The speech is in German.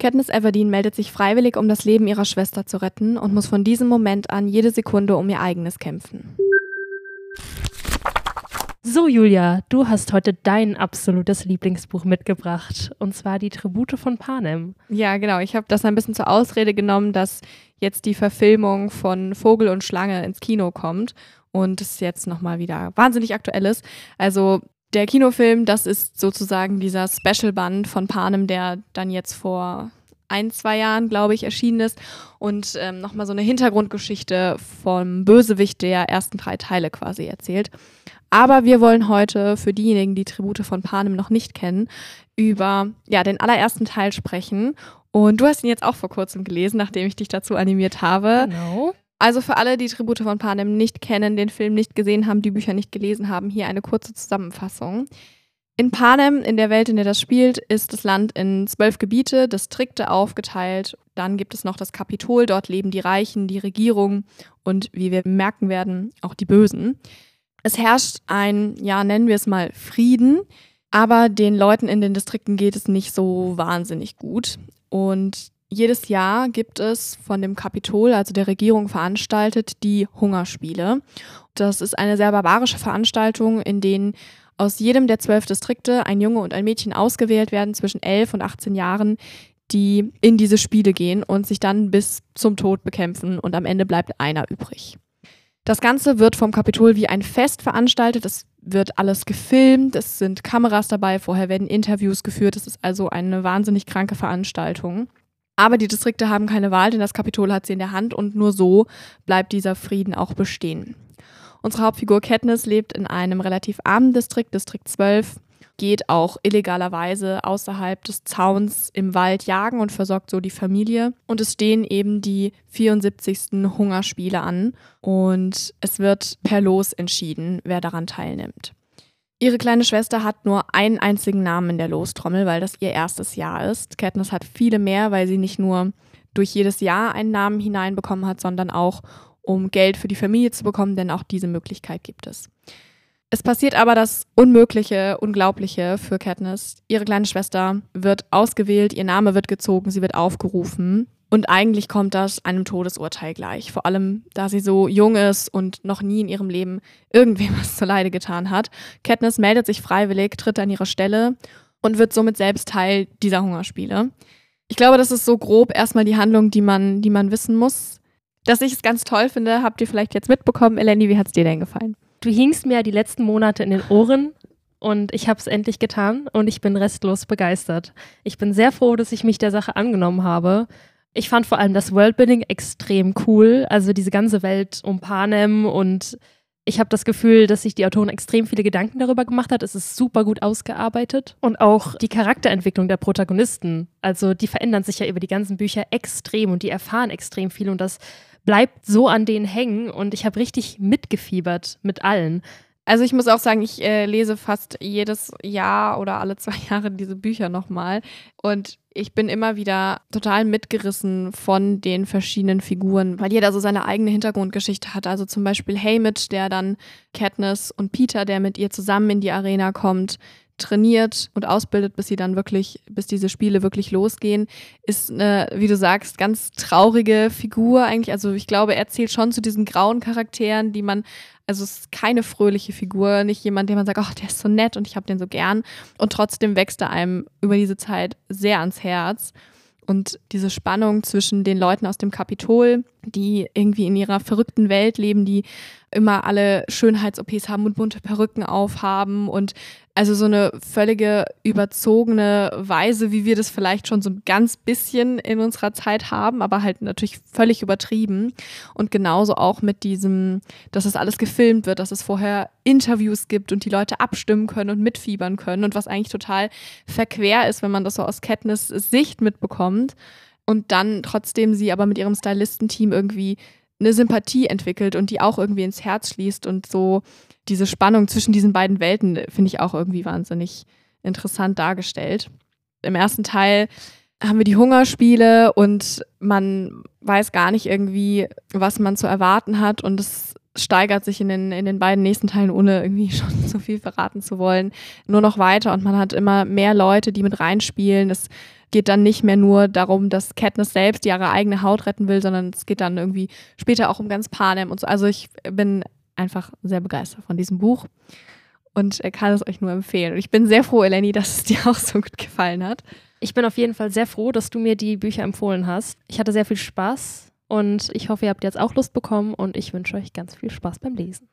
Katniss Everdeen meldet sich freiwillig, um das Leben ihrer Schwester zu retten und muss von diesem Moment an jede Sekunde um ihr eigenes kämpfen. So, Julia, du hast heute dein absolutes Lieblingsbuch mitgebracht, und zwar die Tribute von Panem. Ja, genau. Ich habe das ein bisschen zur Ausrede genommen, dass jetzt die Verfilmung von Vogel und Schlange ins Kino kommt und es jetzt nochmal wieder wahnsinnig aktuell ist. Also der Kinofilm, das ist sozusagen dieser Special-Band von Panem, der dann jetzt vor ein, zwei Jahren, glaube ich, erschienen ist und ähm, nochmal so eine Hintergrundgeschichte vom Bösewicht der ersten drei Teile quasi erzählt. Aber wir wollen heute für diejenigen, die Tribute von Panem noch nicht kennen, über ja, den allerersten Teil sprechen. Und du hast ihn jetzt auch vor kurzem gelesen, nachdem ich dich dazu animiert habe. Genau. Also für alle, die Tribute von Panem nicht kennen, den Film nicht gesehen haben, die Bücher nicht gelesen haben, hier eine kurze Zusammenfassung. In Panem, in der Welt, in der das spielt, ist das Land in zwölf Gebiete, Distrikte aufgeteilt. Dann gibt es noch das Kapitol, dort leben die Reichen, die Regierung und wie wir merken werden, auch die Bösen. Es herrscht ein, ja, nennen wir es mal Frieden, aber den Leuten in den Distrikten geht es nicht so wahnsinnig gut. Und jedes Jahr gibt es von dem Kapitol, also der Regierung veranstaltet, die Hungerspiele. Das ist eine sehr barbarische Veranstaltung, in denen aus jedem der zwölf Distrikte ein Junge und ein Mädchen ausgewählt werden zwischen elf und 18 Jahren, die in diese Spiele gehen und sich dann bis zum Tod bekämpfen und am Ende bleibt einer übrig. Das Ganze wird vom Kapitol wie ein Fest veranstaltet. Es wird alles gefilmt, es sind Kameras dabei, vorher werden Interviews geführt. Es ist also eine wahnsinnig kranke Veranstaltung. Aber die Distrikte haben keine Wahl, denn das Kapitol hat sie in der Hand und nur so bleibt dieser Frieden auch bestehen. Unsere Hauptfigur Katniss lebt in einem relativ armen Distrikt, Distrikt 12, geht auch illegalerweise außerhalb des Zauns im Wald jagen und versorgt so die Familie. Und es stehen eben die 74. Hungerspiele an und es wird per Los entschieden, wer daran teilnimmt. Ihre kleine Schwester hat nur einen einzigen Namen in der Lostrommel, weil das ihr erstes Jahr ist. Katniss hat viele mehr, weil sie nicht nur durch jedes Jahr einen Namen hineinbekommen hat, sondern auch um Geld für die Familie zu bekommen, denn auch diese Möglichkeit gibt es. Es passiert aber das Unmögliche, Unglaubliche für Katniss. Ihre kleine Schwester wird ausgewählt, ihr Name wird gezogen, sie wird aufgerufen. Und eigentlich kommt das einem Todesurteil gleich. Vor allem, da sie so jung ist und noch nie in ihrem Leben irgendwem was zur Leide getan hat. Katniss meldet sich freiwillig, tritt an ihre Stelle und wird somit selbst Teil dieser Hungerspiele. Ich glaube, das ist so grob erstmal die Handlung, die man, die man wissen muss. Dass ich es ganz toll finde, habt ihr vielleicht jetzt mitbekommen. Eleni, wie hat es dir denn gefallen? Du hingst mir die letzten Monate in den Ohren und ich habe es endlich getan und ich bin restlos begeistert. Ich bin sehr froh, dass ich mich der Sache angenommen habe. Ich fand vor allem das Worldbuilding extrem cool, also diese ganze Welt um Panem und ich habe das Gefühl, dass sich die Autorin extrem viele Gedanken darüber gemacht hat. Es ist super gut ausgearbeitet. Und auch die Charakterentwicklung der Protagonisten. Also die verändern sich ja über die ganzen Bücher extrem und die erfahren extrem viel. Und das bleibt so an denen hängen und ich habe richtig mitgefiebert mit allen. Also ich muss auch sagen, ich äh, lese fast jedes Jahr oder alle zwei Jahre diese Bücher nochmal und ich bin immer wieder total mitgerissen von den verschiedenen Figuren, weil jeder so seine eigene Hintergrundgeschichte hat. Also zum Beispiel Haymitch, der dann Katniss und Peter, der mit ihr zusammen in die Arena kommt, trainiert und ausbildet, bis sie dann wirklich, bis diese Spiele wirklich losgehen, ist eine, wie du sagst, ganz traurige Figur eigentlich. Also ich glaube, er zählt schon zu diesen grauen Charakteren, die man, also es ist keine fröhliche Figur, nicht jemand, den man sagt, ach, der ist so nett und ich habe den so gern. Und trotzdem wächst er einem über diese Zeit sehr ans Herz. Und diese Spannung zwischen den Leuten aus dem Kapitol, die irgendwie in ihrer verrückten Welt leben, die immer alle Schönheits-OPs haben und bunte Perücken aufhaben und also so eine völlige überzogene Weise, wie wir das vielleicht schon so ein ganz bisschen in unserer Zeit haben, aber halt natürlich völlig übertrieben. Und genauso auch mit diesem, dass es alles gefilmt wird, dass es vorher Interviews gibt und die Leute abstimmen können und mitfiebern können und was eigentlich total verquer ist, wenn man das so aus Katniss Sicht mitbekommt. Und dann trotzdem sie aber mit ihrem Stylistenteam irgendwie eine Sympathie entwickelt und die auch irgendwie ins Herz schließt und so diese Spannung zwischen diesen beiden Welten finde ich auch irgendwie wahnsinnig interessant dargestellt. Im ersten Teil haben wir die Hungerspiele und man weiß gar nicht irgendwie, was man zu erwarten hat und es steigert sich in den, in den beiden nächsten Teilen, ohne irgendwie schon zu viel verraten zu wollen, nur noch weiter und man hat immer mehr Leute, die mit reinspielen. Es geht dann nicht mehr nur darum, dass Katniss selbst ihre eigene Haut retten will, sondern es geht dann irgendwie später auch um ganz Panem und so. Also ich bin einfach sehr begeistert von diesem Buch und kann es euch nur empfehlen. Und ich bin sehr froh, Eleni, dass es dir auch so gut gefallen hat. Ich bin auf jeden Fall sehr froh, dass du mir die Bücher empfohlen hast. Ich hatte sehr viel Spaß und ich hoffe, ihr habt jetzt auch Lust bekommen und ich wünsche euch ganz viel Spaß beim Lesen.